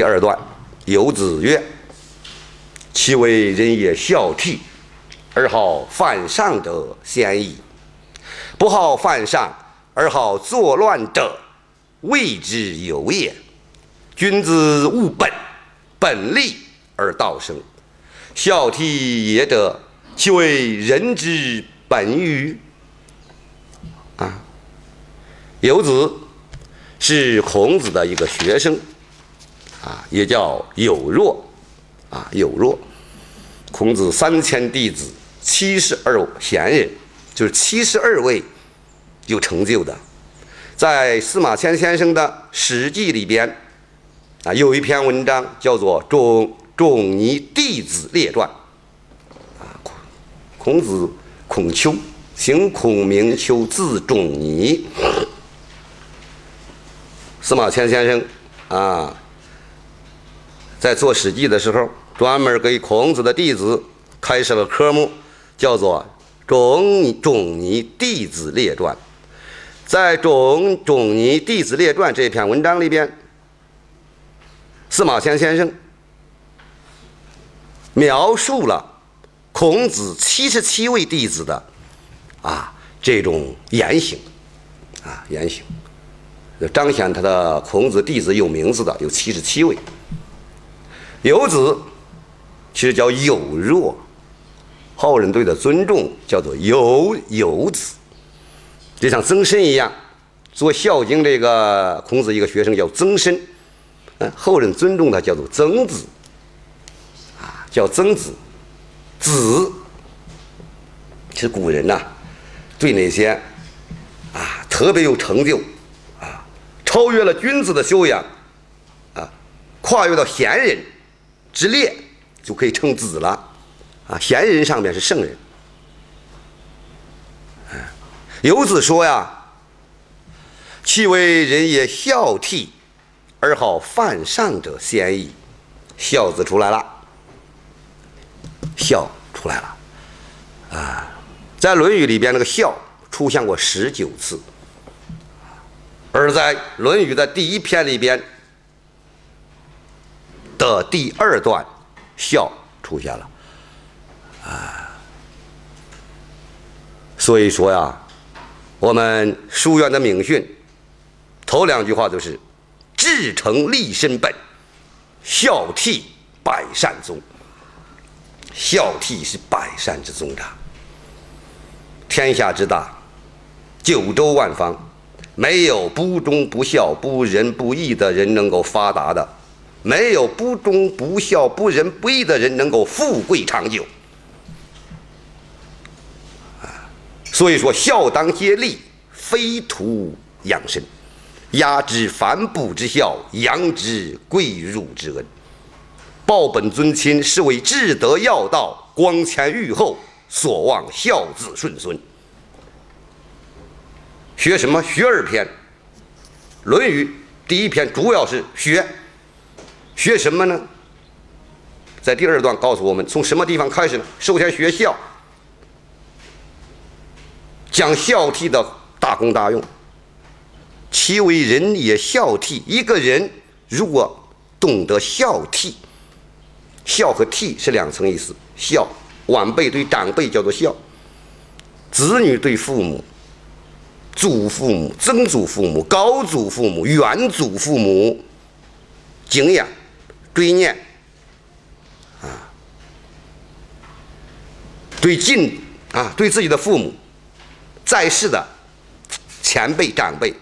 第二段，游子曰：“其为人也孝悌，而好犯上者先矣。不好犯上而好作乱者，谓之有也。君子务本，本立而道生。孝悌也者，其为人之本与？”啊，游子是孔子的一个学生。啊，也叫有若，啊有若，孔子三千弟子，七十二贤人，就是七十二位有成就的。在司马迁先生的《史记》里边，啊有一篇文章叫做《仲仲尼弟子列传》。啊，孔子孔丘，姓孔名丘，字仲尼。司马迁先生，啊。在做《史记》的时候，专门给孔子的弟子开设了科目，叫做《仲仲尼弟子列传》。在《仲仲尼弟子列传》这篇文章里边，司马迁先生描述了孔子七十七位弟子的啊这种言行，啊言行，彰显他的孔子弟子有名字的有七十七位。游子其实叫有若，后人对的尊重叫做有有子，就像曾参一样，做《孝经》这个孔子一个学生叫曾参，嗯，后人尊重他叫做曾子，啊，叫曾子，子。其实古人呐，对那些啊特别有成就，啊，超越了君子的修养，啊，跨越到贤人。之列就可以称子了，啊，贤人上面是圣人。游子说呀：“其为人也孝悌，而好犯上者先矣。”孝字出来了，孝出来了，啊，在《论语》里边那个孝出现过十九次，而在《论语》的第一篇里边。的第二段，孝出现了，啊，所以说呀，我们书院的名训，头两句话就是“至诚立身本，孝悌百善宗”。孝悌是百善之宗长。天下之大，九州万方，没有不忠不孝、不仁不义的人能够发达的。没有不忠不孝不仁不义的人能够富贵长久，所以说孝当竭力，非徒养身，压之反哺之孝，扬之贵辱之恩，报本尊亲是为至德要道，光前裕后，所望孝子顺孙。学什么？学二篇，《论语》第一篇主要是学。学什么呢？在第二段告诉我们，从什么地方开始呢？首先学孝，讲孝悌的大功大用。其为人也孝悌，一个人如果懂得孝悌，孝和悌是两层意思。孝，晚辈对长辈叫做孝；子女对父母、祖父母、曾祖父母、高祖父母、远祖父母敬仰。追念，啊，对敬啊，对自己的父母，在世的前辈长辈，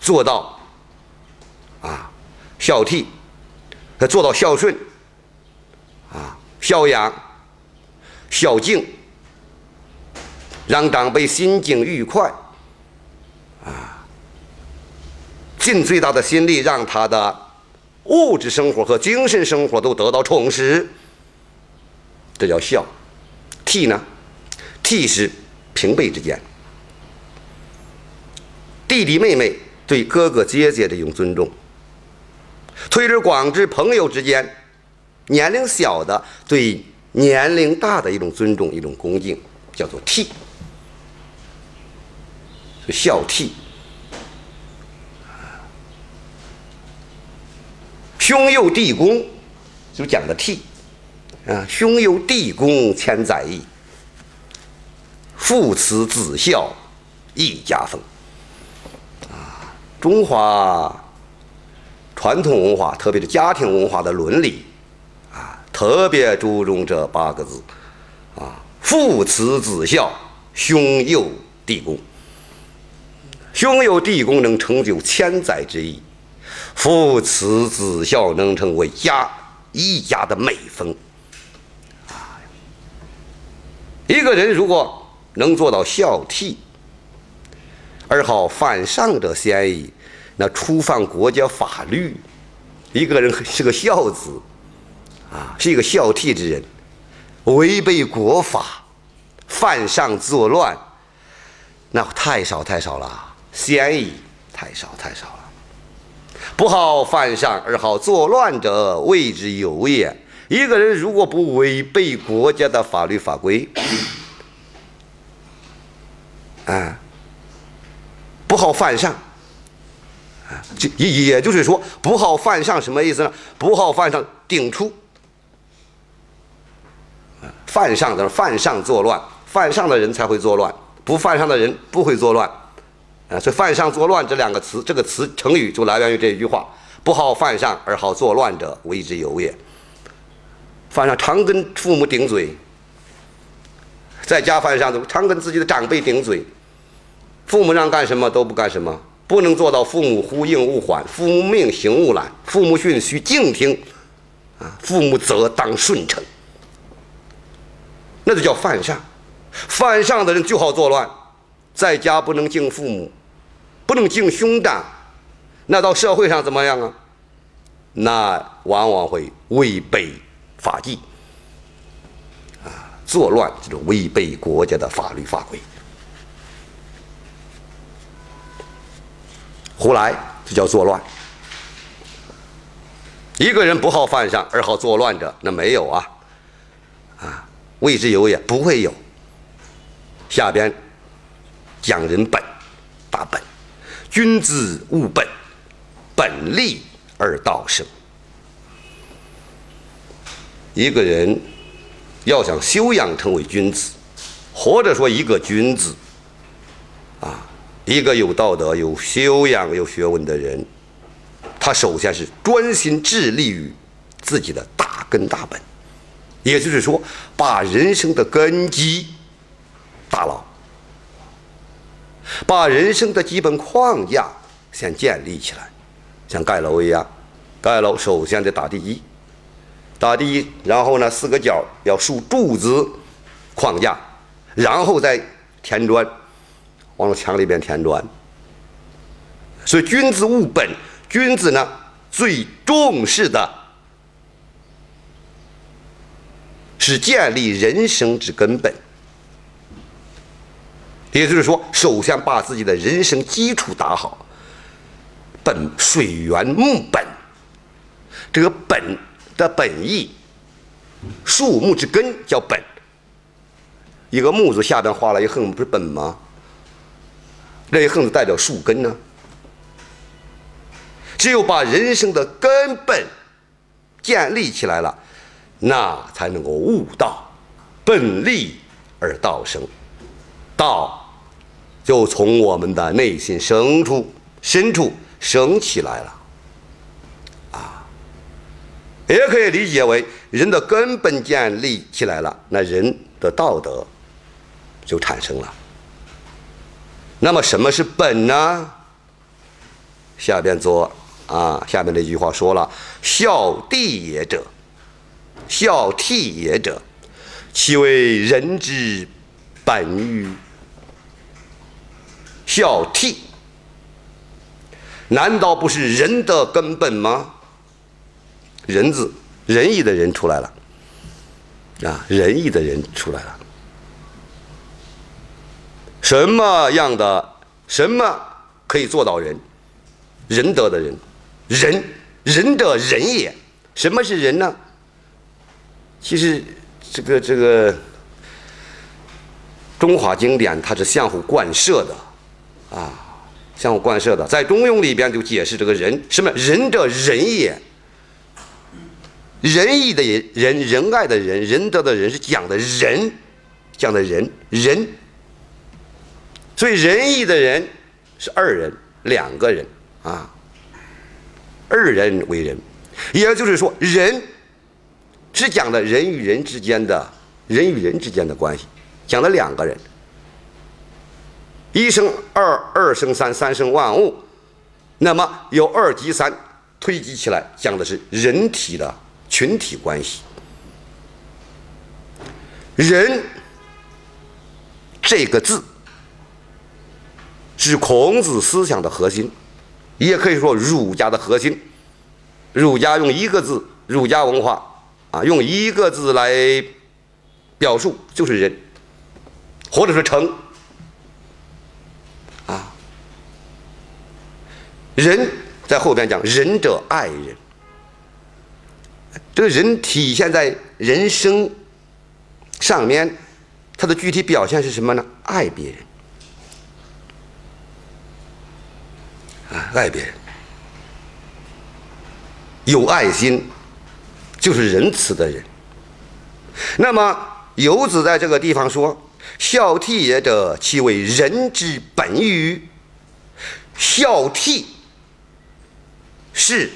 做到啊孝悌，做到孝顺，啊孝养，孝敬，让长辈心境愉快，啊，尽最大的心力让他的。物质生活和精神生活都得到充实，这叫孝。悌呢？悌是平辈之间，弟弟妹妹对哥哥姐姐的一种尊重；推而广之，朋友之间，年龄小的对年龄大的一种尊重、一种恭敬，叫做悌。孝悌。兄友弟恭，就讲的悌啊，兄友弟恭，千载义。父慈子孝，一家风。啊，中华传统文化，特别是家庭文化的伦理，啊，特别注重这八个字，啊，父慈子孝，兄友弟恭。兄友弟恭能成就千载之义，父慈子孝能成为家一家的美风。啊，一个人如果能做到孝悌，而好犯上者先矣，那触犯国家法律，一个人是个孝子，啊，是一个孝悌之人，违背国法，犯上作乱，那太少太少了。先矣，太少太少了。不好犯上而好作乱者，谓之有也。一个人如果不违背国家的法律法规，啊，不好犯上，啊，就也也就是说，不好犯上什么意思呢？不好犯上顶出，犯上的犯上作乱，犯上的人才会作乱，不犯上的人不会作乱。啊，所以“犯上作乱”这两个词，这个词成语就来源于这一句话：“不好犯上而好作乱者，谓之有也。”犯上常跟父母顶嘴，在家犯上的常跟自己的长辈顶嘴，父母让干什么都不干什么，不能做到父母呼应勿缓，父母命行勿懒，父母训须敬听，啊，父母责当顺承，那就叫犯上。犯上的人就好作乱。在家不能敬父母，不能敬兄长，那到社会上怎么样啊？那往往会违背法纪，啊，作乱就是违背国家的法律法规。胡来这叫作乱。一个人不好犯上而好作乱者，那没有啊，啊，未之有也不会有。下边。讲人本，大本，君子务本，本立而道生。一个人要想修养成为君子，或者说一个君子，啊，一个有道德、有修养、有学问的人，他首先是专心致力于自己的大根大本，也就是说，把人生的根基打牢。把人生的基本框架先建立起来，像盖楼一样，盖楼首先得打地基，打地基，然后呢四个角要竖柱子框架，然后再填砖，往墙里边填砖。所以君子务本，君子呢最重视的是建立人生之根本。也就是说，首先把自己的人生基础打好，本水源木本，这个本的本意，树木之根叫本。一个木字下边画了一横，不是本吗？这一横代表树根呢。只有把人生的根本建立起来了，那才能够悟道，本立而道生，道。就从我们的内心深处、深处升起来了，啊，也可以理解为人的根本建立起来了，那人的道德就产生了。那么什么是本呢？下边做啊，下面那句话说了：“孝弟也者，孝悌也者，其为人之本与？”孝悌，难道不是人的根本吗？仁字，仁义的人出来了，啊，仁义的人出来了。什么样的什么可以做到人？仁德的人，仁仁者仁也。什么是仁呢？其实这个这个中华经典它是相互贯彻的。啊，相互贯彻的，在《中庸》里边就解释这个人什么仁者仁也，仁义的仁、仁爱的仁、仁德的仁是讲的仁，讲的仁仁。所以仁义的人是二人，两个人啊，二人为人，也就是说，人是讲的人与人之间的人与人之间的关系，讲的两个人。一生二，二生三，三生万物，那么由二及三推及起来，讲的是人体的群体关系。人这个字是孔子思想的核心，也可以说儒家的核心。儒家用一个字，儒家文化啊，用一个字来表述，就是仁，或者说诚。仁在后边讲，仁者爱人。这个人体现在人生上面，它的具体表现是什么呢？爱别人，啊，爱别人，有爱心，就是仁慈的人。那么游子在这个地方说：“孝悌也者，其为仁之本与？”孝悌。是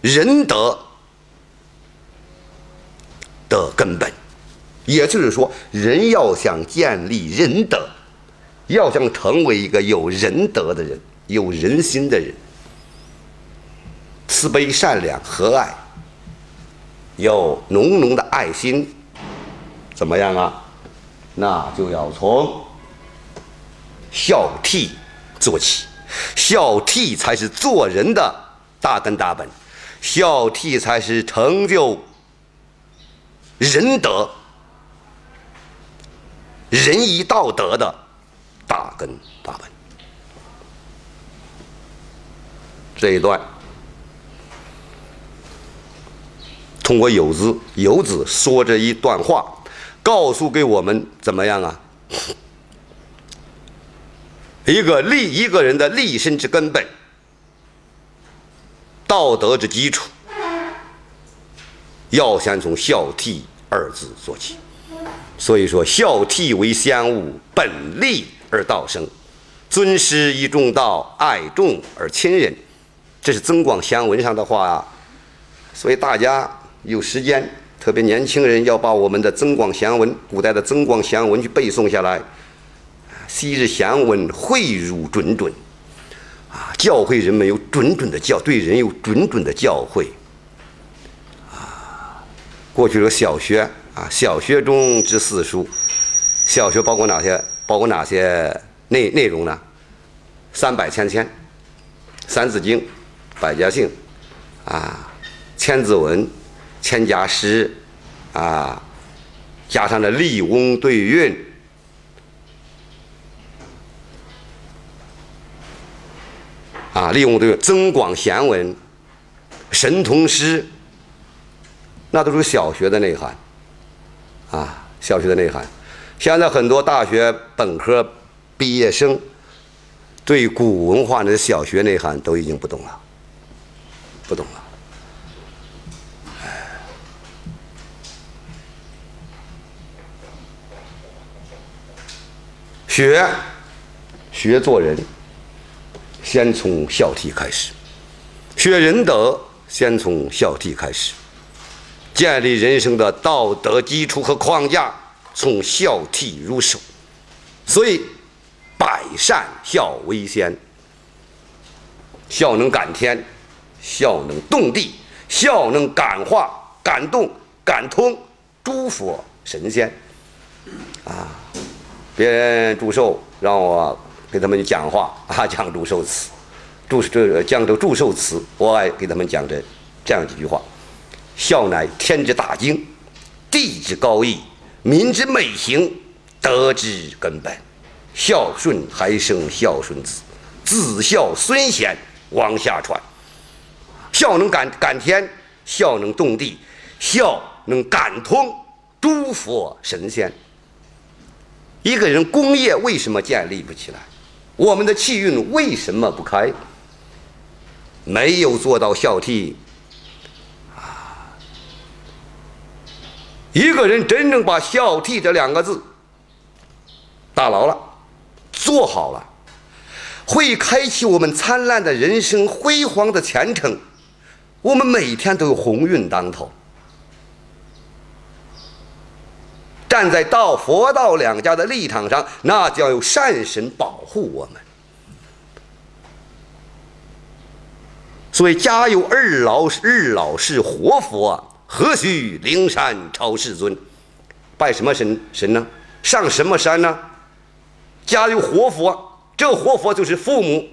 仁德的根本，也就是说，人要想建立仁德，要想成为一个有仁德的人、有人心的人，慈悲、善良、和蔼，有浓浓的爱心，怎么样啊？那就要从孝悌做起，孝悌才是做人的。大根大本，孝悌才是成就仁德、仁义道德的大根大本。这一段通过游子游子说这一段话，告诉给我们怎么样啊？一个立一个人的立身之根本。道德之基础，要先从孝悌二字做起。所以说，孝悌为先物，本立而道生。尊师以重道，爱众而亲仁。这是《增广贤文》上的话啊。所以大家有时间，特别年轻人要把我们的《增广贤文》古代的《增广贤文》去背诵下来。昔日贤文诲如谆谆。啊，教会人们有准准的教，对人有准准的教诲。啊，过去的小学啊，小学中之四书，小学包括哪些？包括哪些内内容呢？三百千千，《三字经》，《百家姓》，啊，《千字文》，《千家诗》，啊，加上了笠翁对韵。利用这个增广贤文、神童诗，那都是小学的内涵。啊，小学的内涵。现在很多大学本科毕业生对古文化的小学内涵都已经不懂了，不懂了。学，学做人。先从孝悌开始，学仁德，先从孝悌开始，建立人生的道德基础和框架，从孝悌入手。所以，百善孝为先。孝能感天，孝能动地，孝能感化、感动、感通诸佛神仙。啊，别人祝寿，让我。给他们讲话 啊，讲祝寿词，祝这讲这祝寿词，我爱给他们讲这这样几句话：孝乃天之大经，地之高义，民之美行，德之根本。孝顺还生孝顺子，子孝孙贤往下传。孝能感感天，孝能动地，孝能感通诸佛神仙。一个人功业为什么建立不起来？我们的气运为什么不开？没有做到孝悌啊，一个人真正把孝悌这两个字打牢了，做好了，会开启我们灿烂的人生、辉煌的前程。我们每天都有鸿运当头。站在道佛道两家的立场上，那就要有善神保护我们。所以，家有二老二老是活佛，何须灵山超世尊？拜什么神神呢？上什么山呢？家有活佛，这活佛就是父母、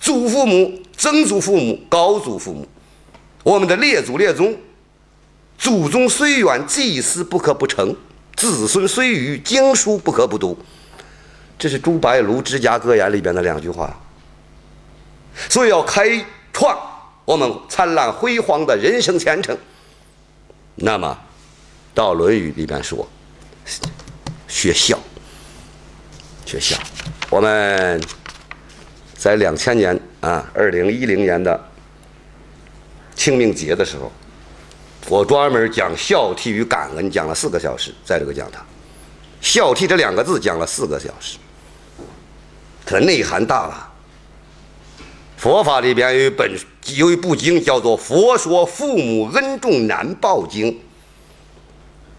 祖父母、曾祖父母、高祖父母，我们的列祖列宗，祖宗虽远，祭祀不可不成。子孙虽愚，经书不可不读。这是朱白庐《之家格言》里边的两句话。所以要开创我们灿烂辉煌的人生前程。那么，到《论语》里边说，学校，学校。我们在两千年啊，二零一零年的清明节的时候。我专门讲孝悌与感恩，讲了四个小时，在这个讲堂，孝悌这两个字讲了四个小时，它内涵大了。佛法里边有一本有一部经叫做《佛说父母恩重难报经》，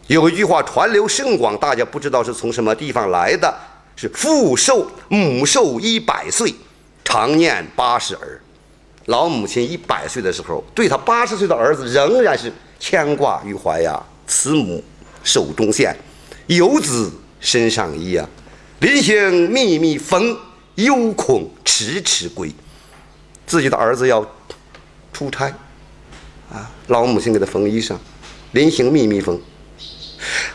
有一句话传流甚广，大家不知道是从什么地方来的，是父寿母寿一百岁，常念八十儿。老母亲一百岁的时候，对他八十岁的儿子仍然是。牵挂于怀呀，慈母手中线，游子身上衣呀。临行密密缝，犹恐迟迟归。自己的儿子要出差，啊，老母亲给他缝衣裳，临行密密缝。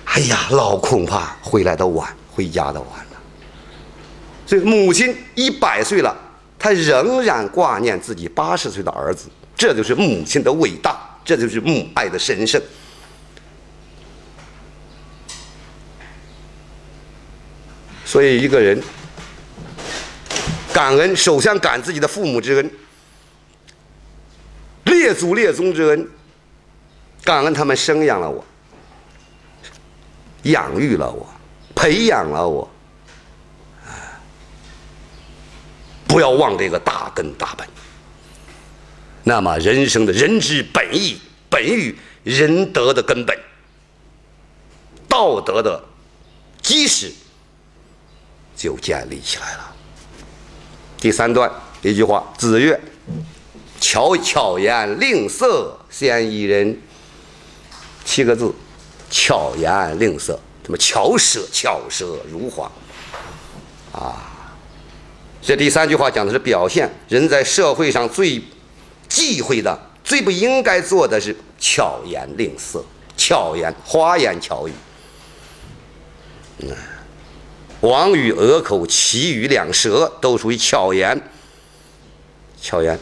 哎呀，老恐怕回来的晚，回家的晚了。所以母亲一百岁了，他仍然挂念自己八十岁的儿子，这就是母亲的伟大。这就是母爱的神圣。所以，一个人感恩，首先感自己的父母之恩、列祖列宗之恩，感恩他们生养了我、养育了我、培养了我。不要忘这个大根大本。那么，人生的人之本意，本于仁德的根本，道德的基石就建立起来了。第三段一句话：“子曰，巧巧言令色，鲜矣仁。”七个字：巧言令色，什么巧舌巧舌如簧啊！这第三句话讲的是表现人在社会上最。忌讳的、最不应该做的是巧言令色、巧言花言巧语。嗯，王语、恶口、绮语两舌都属于巧言。巧言，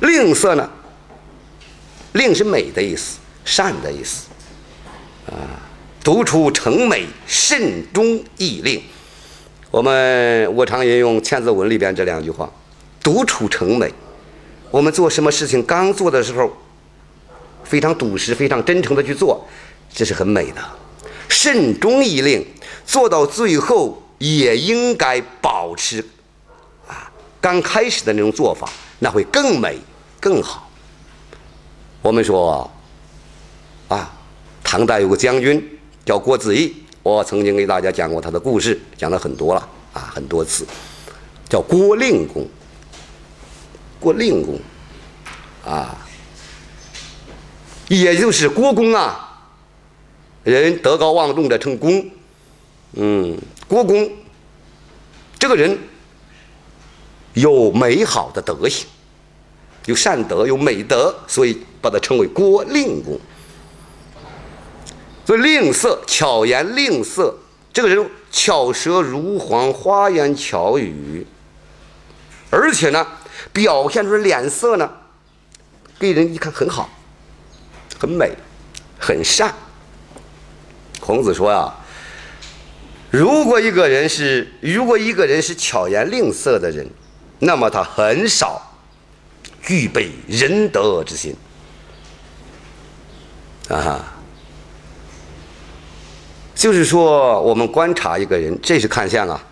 吝啬呢？令是美的意思，善的意思。啊，独出成美，慎终易令。我们我常引用《千字文》里边这两句话：“独处成美。”我们做什么事情刚做的时候，非常笃实、非常真诚的去做，这是很美的。慎终一令，做到最后也应该保持啊，刚开始的那种做法，那会更美、更好。我们说啊，唐代有个将军叫郭子仪。我曾经给大家讲过他的故事，讲了很多了啊，很多次，叫郭令公。郭令公，啊，也就是郭公啊，人德高望重的称公，嗯，郭公这个人有美好的德行，有善德，有美德，所以把他称为郭令公。所以吝啬、巧言令色，这个人巧舌如簧、花言巧语，而且呢，表现出脸色呢，给人一看很好，很美，很善。孔子说呀，如果一个人是如果一个人是巧言令色的人，那么他很少具备仁德之心。啊。就是说，我们观察一个人，这是看相啊，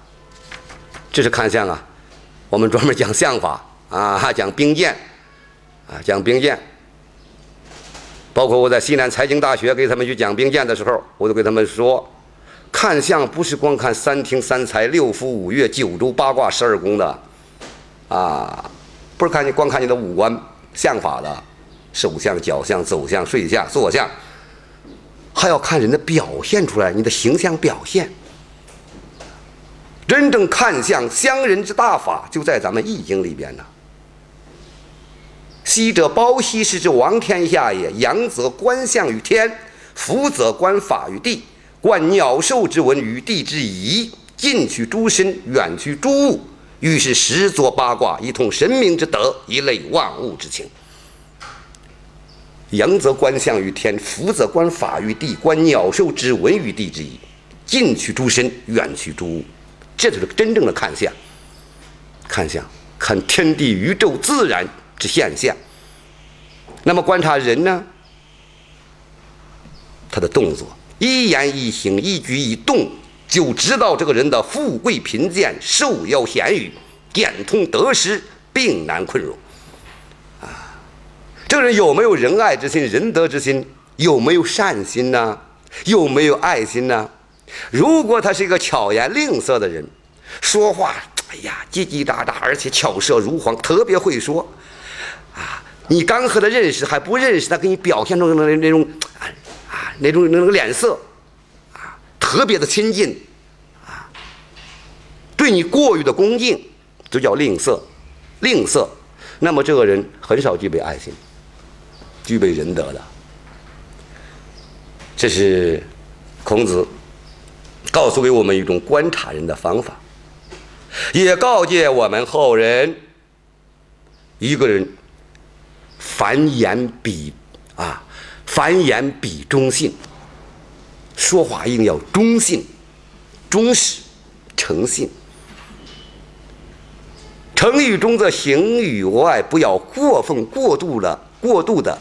这是看相啊。我们专门讲相法啊，讲兵谏啊，讲兵谏。包括我在西南财经大学给他们去讲兵谏的时候，我都给他们说，看相不是光看三庭三才六夫五岳九州八卦十二宫的，啊，不是看你光看你的五官相法的，手相、脚相、走相、睡相、坐相。还要看人的表现出来，你的形象表现。真正看相相人之大法，就在咱们易经里边呢。昔者包羲是之王天下也，阳则观象于天，福则观法于地，观鸟兽之文于地之宜，近取诸身，远取诸物，于是十作八卦，一通神明之德，一类万物之情。阳则观象于天，福则观法于地，观鸟兽之文于地之宜，近取诸身，远取诸物，这就是真正的看相。看相，看天地宇宙自然之现象。那么观察人呢？他的动作，一言一行，一举一动，就知道这个人的富贵贫贱、寿夭闲语、点通得失、病难困扰。这个人有没有仁爱之心、仁德之心？有没有善心呢？有没有爱心呢？如果他是一个巧言令色的人，说话哎呀叽叽喳喳，而且巧舌如簧，特别会说，啊，你刚和他认识还不认识，他给你表现出那那种啊那种那个脸色，啊，特别的亲近，啊，对你过于的恭敬，就叫吝啬，吝啬。那么这个人很少具备爱心。具备仁德的，这是孔子告诉给我们一种观察人的方法，也告诫我们后人：一个人凡言必啊，凡言必忠信，说话一定要忠信、忠实、诚信。诚于中则行于外，不要过分过度了，过度的。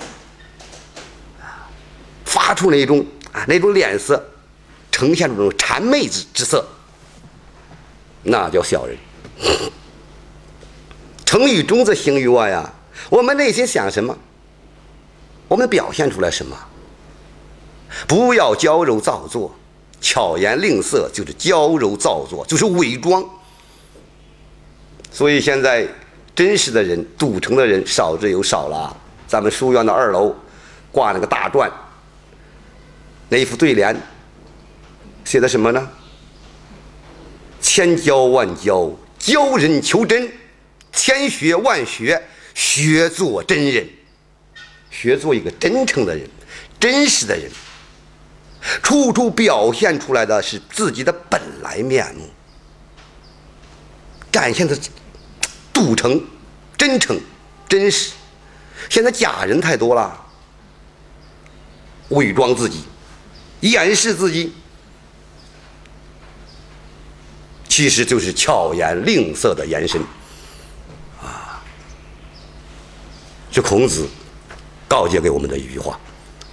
发出那种啊那种脸色，呈现出这种谄媚之之色，那叫小人。成语中则行于外呀，我们内心想什么，我们表现出来什么。不要娇柔造作，巧言令色就是娇柔造作，就是伪装。所以现在真实的人，赌城的人少之又少了。咱们书院的二楼挂那个大篆。那一副对联写的什么呢？千教万教，教人求真；千学万学，学做真人。学做一个真诚的人，真实的人。处处表现出来的是自己的本来面目，展现的笃诚、真诚、真实。现在假人太多了，伪装自己。掩饰自己，其实就是巧言令色的延伸，啊，是孔子告诫给我们的一句话，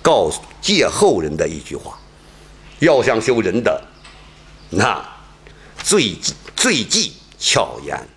告诫后人的一句话：要想修仁德，那最最忌巧言。